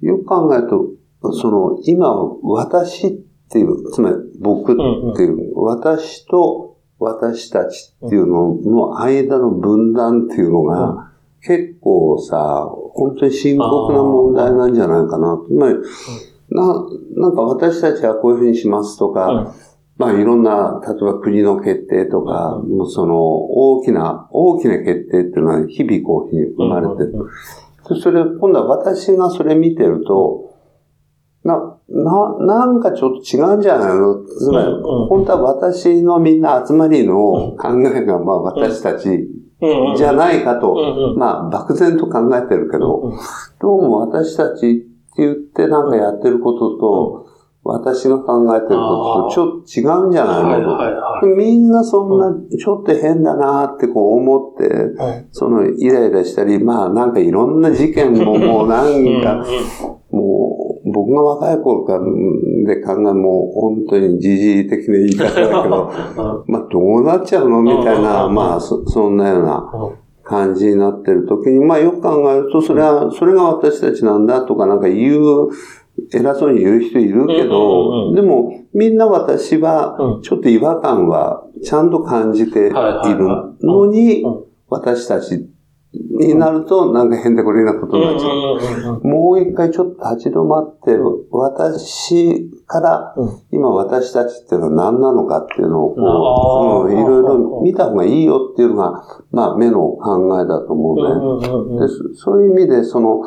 よく考えると、その、今、私っていう、つまり僕っていう、私と私たちっていうのの間の分断っていうのが、結構さ、本当に深刻な問題なんじゃないかな。つまり、な、なんか私たちはこういうふうにしますとか、うんまあいろんな、例えば国の決定とか、もうその大きな、大きな決定っていうのは日々こう生まれてる。でそれ、今度は私がそれ見てると、な、な、なんかちょっと違うんじゃないの？つまり、本当は私のみんな集まりの考えが、まあ私たちじゃないかと、まあ漠然と考えてるけど、うん。どうも私たちって言ってなんかやってることと、私が考えてることとちょっと違うんじゃないはいのはいはと。みんなそんな、ちょっと変だなってこう思って、い。そのイライラしたり、まあなんかいろんな事件ももうなんか、もう僕が若い頃からで考えもう本当に時事的な言い方だけど、まあどうなっちゃうの？みたいな、うんまあそそんなような感じになってる時に、まあよく考えると、それは、それが私たちなんだとかなんか言う、偉そうに言う人いるけうんうんうど、ん。でもみんな私はうん。ちょっと違和感はちゃんと感じているのにうん、私たちになるとなんか変でこれなことになっちゃう。もう一回ちょっと立ち止まって、私からうん。今私たちっていうのは何なのかっていうのをこう、いろいろ見た方がいいよっていうのが、まあ目の考えだと思うね。でそそういう意味で、その、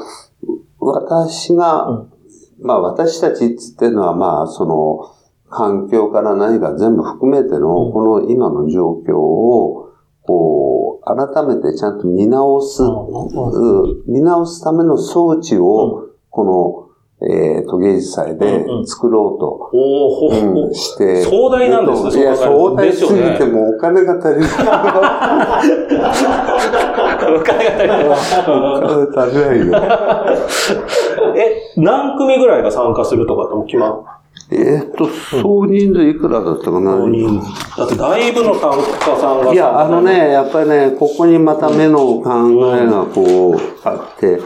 私が、うんまあ私たちって言ってるのは、まあその、環境から何か全部含めての、うん。この今の状況を、こう、改めてちゃんと見直す、うん。見直すための装置を、この、えー、と、芸術祭でうんうん作ろうと、おーほうんして。壮大なんですねいや、壮大すぎてもうお金が足りない。お金が足りない。お金足りないよ。え、何組ぐらいが参加するとかっても決まっえーっと、総人数いくらだったかな？だってだいぶの参加さんが。いや、あのね、やっぱりね、ここにまた目の考えがこう、あって、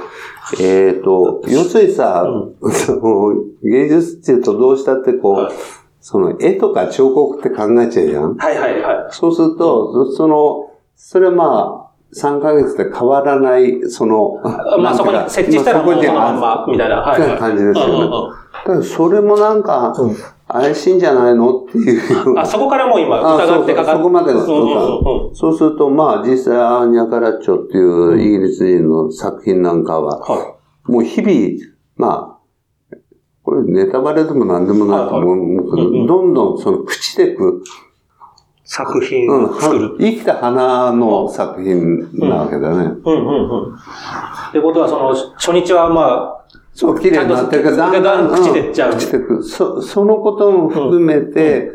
えっ、と、要するにさ、その芸術っていうとどうしたってこう、はい。その絵とか彫刻って考えちゃうじゃん。はいはいはい。そうすると、その、それまあ、3ヶ月で変わらない、その、まあそこに設置したらもうそのまんま、みたいな。はい。そういう感じですよね。うんうんうん。だからそれもなんか、うん怪しいんじゃないの？っていう。あ、そこからもう今あ疑ってかかって。そこまでがうんうんうんうんそうすると、まあ、実際、アーニャ・カラッチョっていうイギリス人の作品なんかは、はもう日々、まあ、これネタバレでも何でもないと思うけど、うんうんどんどんその朽ちていく、作品うん、を作る。は生きた花の作品なわけだね。うんうんうん。ってことは、その、初日はまあ、そう、綺麗になってるけど、だんだん朽ちてっちゃう。朽ちてく。そ、そのことも含めて、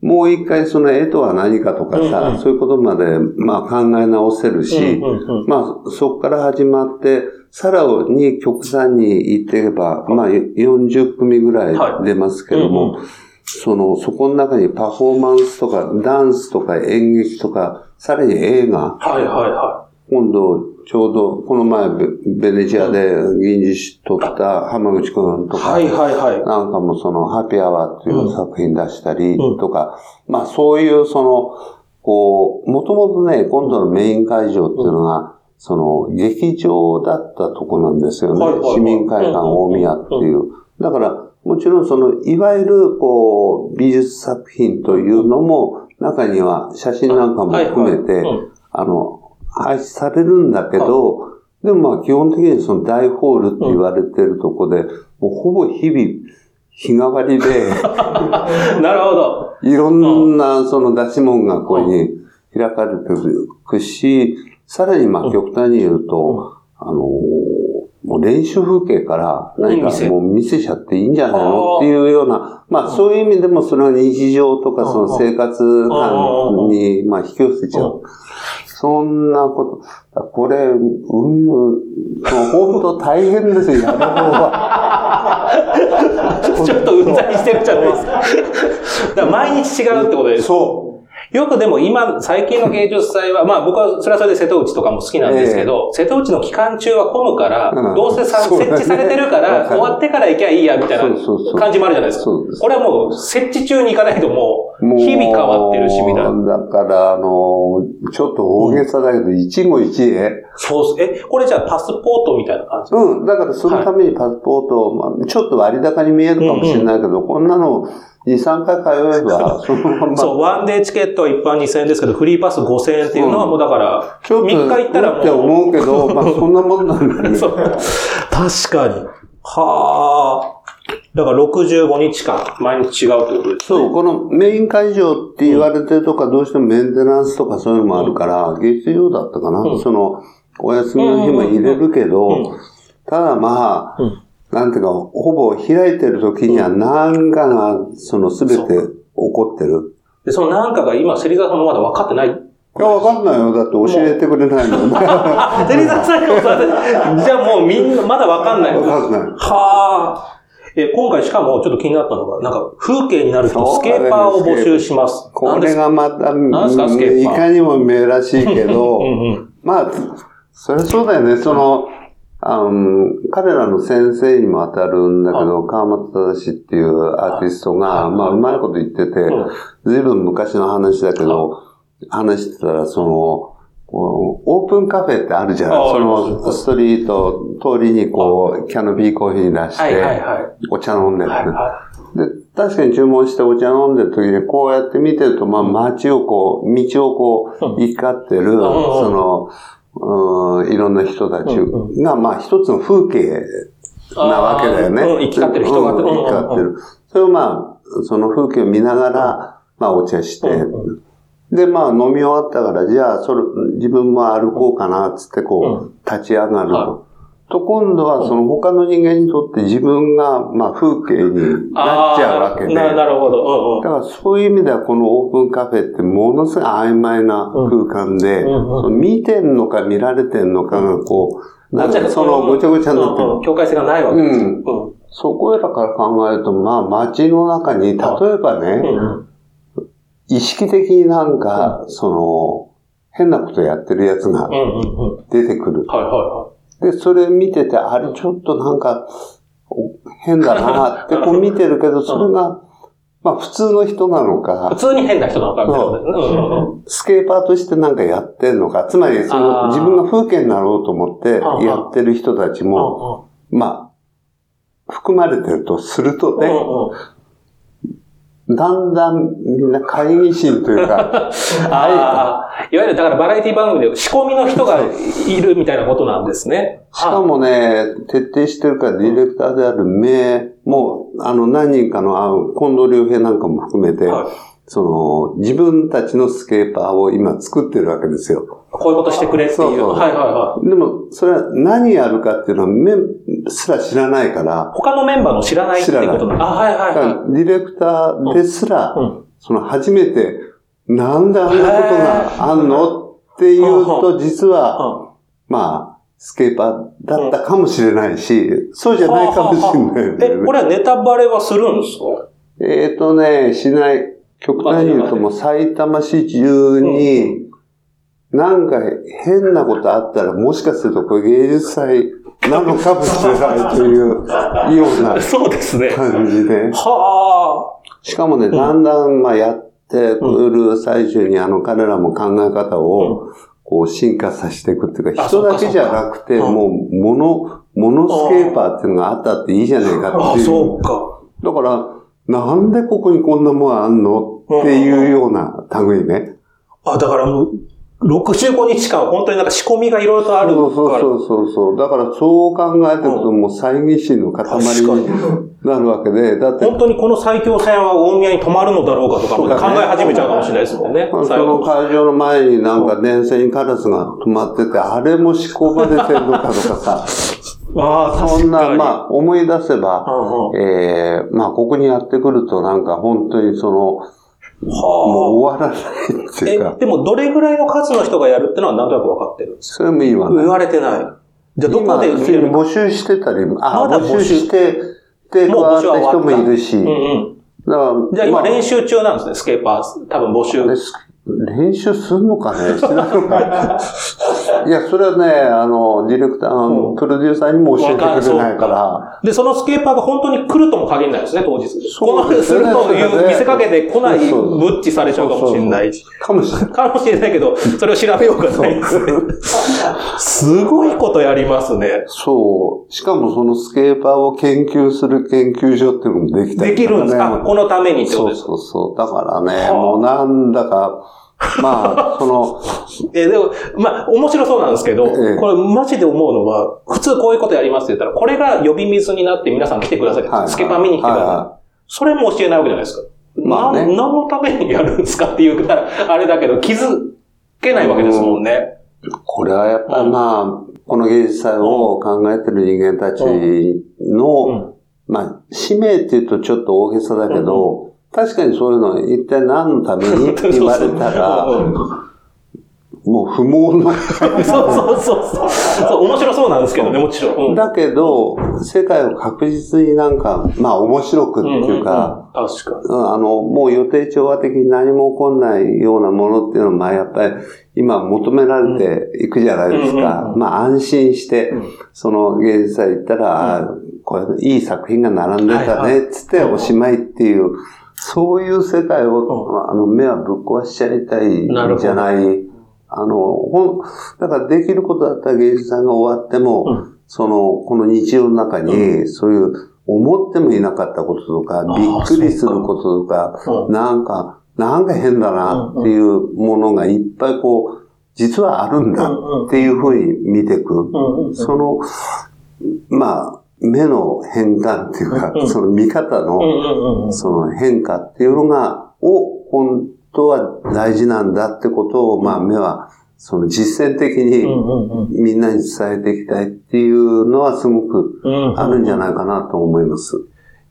もう一回その絵とは何かとかさ、うんうん。そういうことまで、まあ考え直せるし、うんうんうん。まあそこから始まって、さらに極端に言っていけば、まあ40組ぐらい出ますけども、はいうん。その、そこの中にパフォーマンスとか、ダンスとか演劇とか、さらに映画、はいはいは今度、ちょうど、この前、ベベネチアで銀獅子取った浜口くんとい。か、はいはいはい。なんかもその、ハッピーアワーっていう作品出したりうんとか、まあそういうその、こう、もともとね、今度のメイン会場っていうのが、その、劇場だったとこなんですよね。市民会館大宮っていう。だから、もちろんその、いわゆる、こう、美術作品というのも、中には写真なんかも含めて、あの、配置されるんだけど、でもまあ基本的にその大ホールって言われてるとこで、もうほぼ日々日替わりで、なるほど。いろんなその出し物がここに開かれていくし、さらにまあ極端に言うと、あの、ももう練習風景から何かもう見せちゃっていいんじゃないの？っていうような、まあそういう意味でもそれは日常とかその生活感にまあ引き寄せちゃう。そんなこと、これ、うん、本当大変ですよ、やる方は。ちょっとうんざりしてるじゃないですか。だから毎日違うってことです。そう。よくでも今、最近の芸術祭は、まあ僕はそれはそれで瀬戸内とかも好きなんですけど、瀬戸内の期間中は混むから、どうせさ、設置されてるから、終わってから行きゃいいや、みたいな感じもあるじゃないですか。これはもう、設置中に行かないともう、日々変わってるし、みたいな。だから、あの、ちょっと大げさだけど、一期一会。そうえ、これじゃあパスポートみたいな感じ？うん、だからそのためにパスポート、まあ、ちょっと割高に見えるかもしれないけど、こんなの、2、3回通えば、そのまま。そう、ワンデーチケットは一般2000円ですけど、フリーパス5000円っていうのはもうだから、3日行ったらもう。って思うけど、まあそんなもんなんだね。そう。確かに。はあ。だから65日間、毎日違うってことですね。そう、このメイン会場って言われてるとか、どうしてもメンテナンスとかそういうのもあるから、月曜だったかな、その、お休みの日も入れるけど、ただまあ、なんていうか、ほぼ開いてる時には何かが、そのすべて起こってる。で、その何かが今、芹沢さんもまだ分かってないいや、わかんないよ。だって教えてくれないの。芹沢さんがじゃあもうみんな、まだわかんない。わかんない。はあ。え、今回しかもちょっと気になったのが、なんか風景になる人、スケーパーを募集します。これがまた、いかにも名らしいけど、うんうん、まあ、それそうだよね。その、あの、彼らの先生にも当たるんだけど、川松正っていうアーティストが、まあ、うまいこと言ってて、ずいぶん昔の話だけど、話してたら、その、オープンカフェってあるじゃない。そのストリート、通りにこう、キャノピーコーヒー出して、お茶飲んでる。で、確かに注文してお茶飲んでる時に、こうやって見てると、まあ街をこう、道をこう、行き交ってる、その、うん、いろんな人たちが、まあ一つの風景なわけだよね。うん、生き交ってる人が、うん、生き交ってる。それをまあ、その風景を見ながら、まあお茶して、で、まあ飲み終わったから、じゃあ、それ、自分も歩こうかな、つってこう、立ち上がる。と、今度はその他の人間にとって自分が、まあ、風景になっちゃうわけで。ななるほど、だからそういう意味ではこのオープンカフェってものすごい曖昧な空間で、見てんのか見られてんのかがこう、なんかそのごちゃごちゃになってる。境界性がないわけです。うん。そこらから考えると、まあ街の中に、例えばね、意識的になんか、その、変なことやってるやつが出てくる。はいはいはい。で、それ見てて、あれちょっとなんか、変だなってこう 見てるけど、それが、まあ普通の人なのか。普通に変な人なのか、スケーパーとしてなんかやってんのか。つまり、その自分が風景になろうと思ってやってる人たちも、まあ、含まれてるとするとね、だんだんみんな会議心というか、ああ、いわゆるだからバラエティ番組で仕込みの人がいるみたいなことなんですね。しかもね、徹底してるからディレクターである名も、あの何人かの、あ近藤良平なんかも含めて、はいその、自分たちのスケーパーを今作ってるわけですよ。こういうことしてくれっていう。そうそうはいはいはい。でも、それは何やるかっていうのは、メンすら知らないから。他のメンバーも知らないっていうことあ、はいはいはい。ディレクターですら、うん、その初めて、なんであんなことがあんのっていうと、実は、まあ、スケーパーだったかもしれないし、そうじゃないかもしれない、ね、え、これはネタバレはするんですか？えっ、とね、しない。極端に言うともう埼玉市中に、なんか変なことあったら、もしかするとこれ芸術祭なのかもしれないというような そうですね。感じで。はあ。しかもね、だんだんまあやってくる最中にあの彼らも考え方をこう進化させていくっていうか、人だけじゃなくて、もう、モノ、モノスケーパーっていうのがあったっていいじゃないかっていう。あ、そうか。だから、なんでここにこんなもんあんのっていうような類ね。あ、だからもう、65日間本当になんか仕込みがいろいろとあるそうそうそうそう。だからそう考えてるともう猜疑心の塊になるわけで、だって。本当にこの最強戦は大宮に止まるのだろうかとか考え始めちゃうかもしれないですもんね。その会場の前になんか電線にカラスが止まってて、あれも思考が出てるのかとかさ。ああ、そんな、まあ、あ、思い出せば、ええまあ、ここにやってくるとなんか本当にその、もうは終わらないってあ。いうかえ、、でもどれぐらいの数の人がやるってのはなんとなく分かってるんですそれも言わか言ない。われてない。じゃあどこ今、で見れる？募集してたり、あ、まだ募集募集して、で、変わった人もいるし、うんうん。だから、じゃあ今ま練習中なんですね、スケーパー。多分募集。練習すんのかね？してないのかいや、それはね、あの、ディレクター、うんプロデューサーにも教えてくれないから、で、そのスケーパーが本当に来るとも限らないですね、当日。そうですねこのするという見せかけて来ない、そうそうブッチされちゃうかもしれないし。かもしれない。かもしれないけど、それを調べようがないですね。すごいことやりますね。そう。しかもそのスケーパーを研究する研究所っていうのもできたねきるんですかこのためにってことそうですかそうそう。だからね、はあもうなんだか、まあ、その、え、でも、まあ、面白そうなんですけど、ええこれマジで思うのは、普通こういうことやりますって言ったら、これが呼び水になって皆さん来てくださいって、はいスケーパー見に来てください。はそれも教えないわけじゃないですか。まあねな何のためにやるんですかっていうから、あれだけど、気づけないわけですもんね。いこれはやっぱりまあ、この芸術祭を考えてる人間たちの、うんまあ、使命って言うとちょっと大げさだけど、確かにそういうのは一体何のためにって言われたら、うんもう不毛の。そうそうそうそう。そう、面白そうなんですけどね、もちろん。うんだけど、世界を確実になんか、まあ面白くっていうか、うんうんうん確かに。うんあの、もう予定調和的に何も起こんないようなものっていうのは、まあやっぱり今求められていくじゃないですうんうんか。うんまあ安心して、うんその芸術祭行ったら、あこれいい作品が並んでたね、つっておしまいっていう、そういう世界を、あの、目はぶっ壊しちゃいたいんじゃない。あの、ほん、だからできることだったら芸術祭が終わっても、うん。その、この日常の中に、そういう、思ってもいなかったこととか、びっくりすることとか、うん。なんか、なんか変だなっていうものがいっぱいこう、実はあるんだっていうふうに見ていく。その、まあ、目の変換っていうかその見方の、その変化っていうのが、を本当は大事なんだってことを、まあ、目は、その実践的うんにみんなに伝えていきたいっていうのはすごくうんあるんじゃないかなと思います。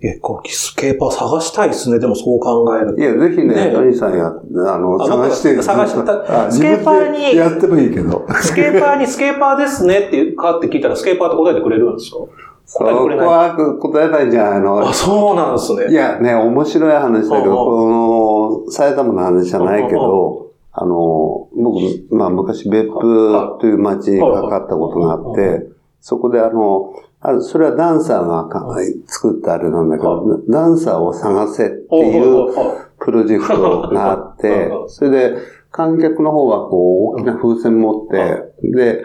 え、こう、スケーパー探したいですね、でもそう考えるいや、ぜひねね、トニーさんや、あの、あ探して、探したあスケーパーにやってもいいけど。と。スケーパーにスケーパーですねっていうかって聞いたら、スケーパーって答えてくれるんですか？そこ。は答えないんじゃないの。あ、そうなんですね。いや、ね、面白い話だけど、うんこの、埼玉の話じゃないけど、あの、僕、まあ、昔、別府という町にかかったことがあって、そこであの、あるそれはダンサーがか作ったあれなんだけど、ダンサーを探せっていうプロジェクトがあってそれで観客の方はこう大きな風船持って、で、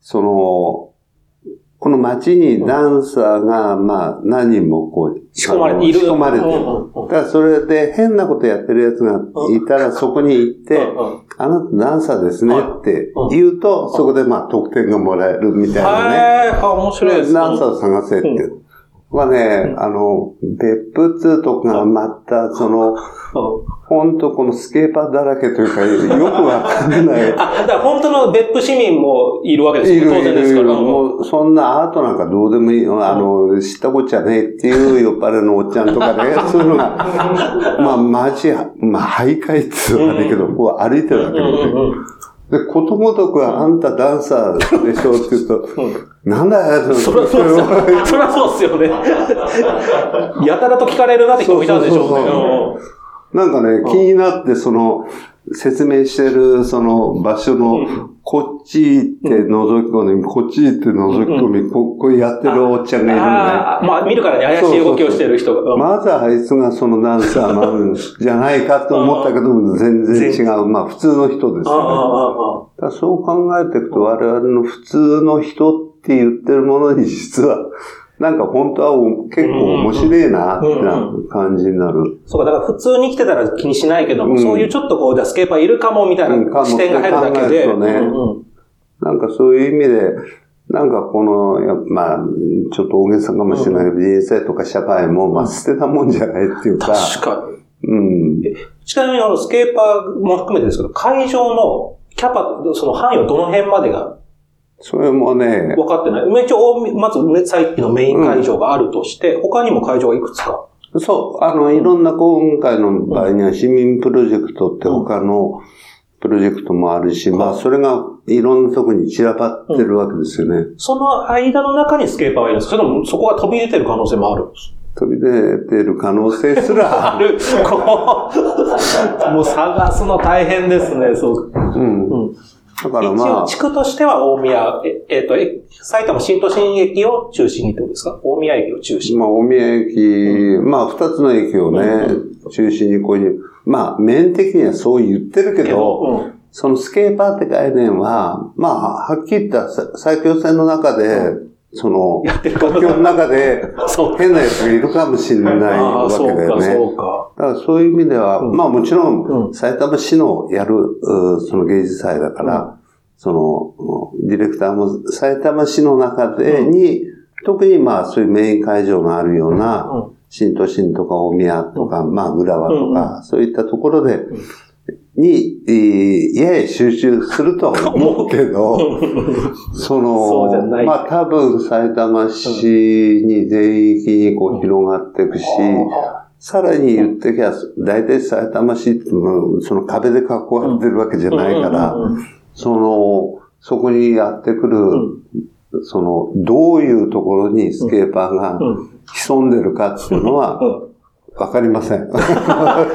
その、この街にダンサーが、まあ、何人もこう、仕込まれている。仕込まれてる。だからそれで変なことやってる奴がいたらそこに行って、あなたダンサーですねって言うと、そこでまあ得点がもらえるみたいなね。へー、あ、面白いですね。ダンサーを探せって。うはね、あの、別府通とかがまた、その、うんほんとこのスケーパーだらけというか、よくわかんない。あ、だから本当の別府市民もいるわけですよ。当いるい然ですから。るいる。もう、そんなアートなんかどうでもいい。あの、知ったこっちゃねえっていう酔っ払いのおっちゃんとかね、そういうのが、まあ、街、まあ、徘徊って言うのは悪いけど、こう歩いてるわけで、うんで、ことごとくあんたダンサーでしょって言うと、なんだよ、そりゃそうですよ。そりゃそうですよね。やたらと聞かれるなって人もいたんでしょうね。なんかね、気になって、その、説明してる、その場所の、こっち行って覗き込み、こっち行って覗き込み、ここうやってるおっちゃんがいるのね。ああ、まあ見るからね、怪しい動きをしてる人が。うんまずあいつがそのダンサーなんじゃないかと思ったけど、全然違う。まあ普通の人ですよね。そう考えていくと、我々の普通の人って言ってるものに実は、なんか本当は結構面白いなってな感じになる。そうか、だから普通に来てたら気にしないけども、うんそういうちょっとこう、じゃあスケーパーいるかもみたいな視点が入るだけで。ねうんうんなんかそういう意味で、なんかこの、やまあ、ちょっと大げさかもしれないけど、人生とか社会も、まあ捨てたもんじゃないっていうか、確かに。うん。ちなみにあの、スケーパーも含めてですけど、会場のキャパ、その範囲はどの辺までがそれもね、分かってない。一応、まず、ね、さっきのメイン会場があるとして、他にも会場がいくつか？そう、あの、いろんな今回の場合には市民プロジェクトって他のプロジェクトもあるし、まあそれがいろんなとこに散らばってるわけですよね。その間の中にスケーパーがいるんですか？それともそこが飛び出てる可能性もあるんです飛び出てる可能性すらある。もう探すの大変ですね、そう。うん。うんだから一まあ。応、、地区としては大宮、え、えっ、と、え、埼玉新都心駅を中心にってことですか？大宮駅を中心に。まあ、大宮駅、まあ、二つの駅をね、中心にこういう、まあ、面的にはそう言ってるけど、うん。そのスケーパーって概念は、まあ、はっきり言ったさ最強戦の中で、その、東京の中で。変なやつがいるかもしれないわけだよね。そうか。だからそういう意味では、うん。まあもちろうん。ん、埼玉市のやる、うその芸術祭だから、その、ディレクターも埼玉市の中でに、特にまあそういうメイン会場があるような、うん。新都心とか大宮とか、まあ浦和とうん。か、そういったところで、に、えーやや集中するとは思うけど、その、ない。まあ多分埼玉市に全域にこう広がっていくし、さらに言ってきゃ、大体埼玉市ってその壁で囲われてるわけじゃないから、その、そこにやってくる、その、どういうところにスケーパーがうん。潜んでるかっていうのは、わかりません。だか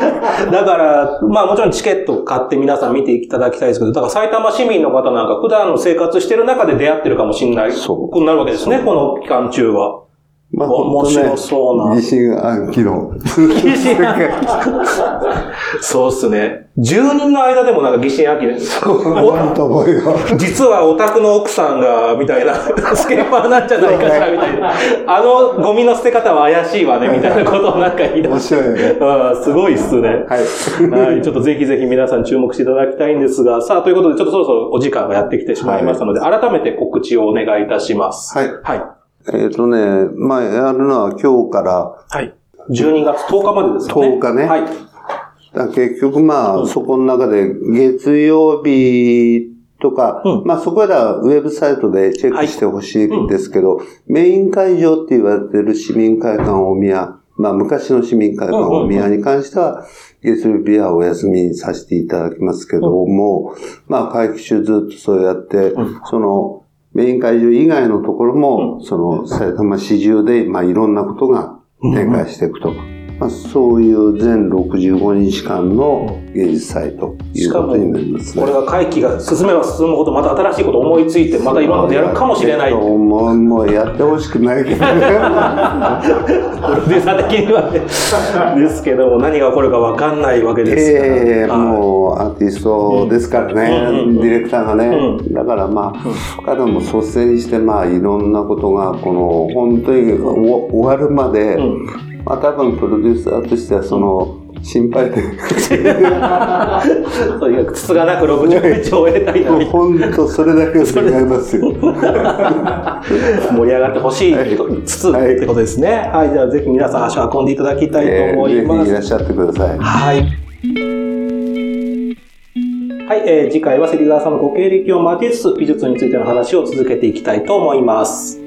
ら、まあもちろんチケット買って皆さん見ていただきたいですけど、だから埼玉市民の方なんか普段の生活してる中で出会ってるかもしれない。そうことになるわけですね、この期間中は。まあ、面白そうな疑心暗鬼の。そうっすね。住人の間でもなんか疑心暗鬼で。なんと思うよ。実はお宅の奥さんが、みたいな、スケーパーなんじゃないかしら、みたいな。あのゴミの捨て方は怪しいわね、みたいなことをなんか言い出面して。白いよね。ああすごいっすね。はい。はい。ちょっとぜひぜひ皆さん注目していただきたいんですが、さあ、ということで、ちょっとそろそろお時間がやってきてしまいましたので、改めて告知をお願いいたします。はい。はい。えっ、とね、まあ、やるのは今日から、はい。12月10日までですよね。10日ね。はい。だ結局まあ、うん。そこの中で月曜日とか、うん。まあそこらウェブサイトでチェックしてほしいんですけど、メイン会場って言われてる市民会館大宮、まあ昔の市民会館大宮に関しては、月曜日はお休みにさせていただきますけども、まあ会期中ずっとそうやって、うん。そのメイン会場以外のところも、その埼玉市中で、まあいろんなことが展開していくと。まあ、そういう全65日間の芸術祭ということになりますね。これが会期が進めば進むほど、また新しいことを思いついて、またいろんなことやるかもしれない。プロもう、もうやってほしくないけどね。デューサー的にはね。ですけども、何が起こるかわかんないわけですから。ええはいもうアーティストですからね、うんディレクターがね。うだからまあ、彼も率先してまあいろんなことが、この本当にお終わるまで、うんまあ多分プロデューサーとしてはその、心配で、とにかく筒がなく60日を終えたいのに本当それだけ願いますよ。盛り上がってほしいつつ、はいってことですね。はい、じゃあぜひ皆さん足を運んでいただきたいと思いえーます。ぜひいらっしゃってください。はい。はい、えー次回は芹沢さんのご経歴を交えつつ、美術についての話を続けていきたいと思います。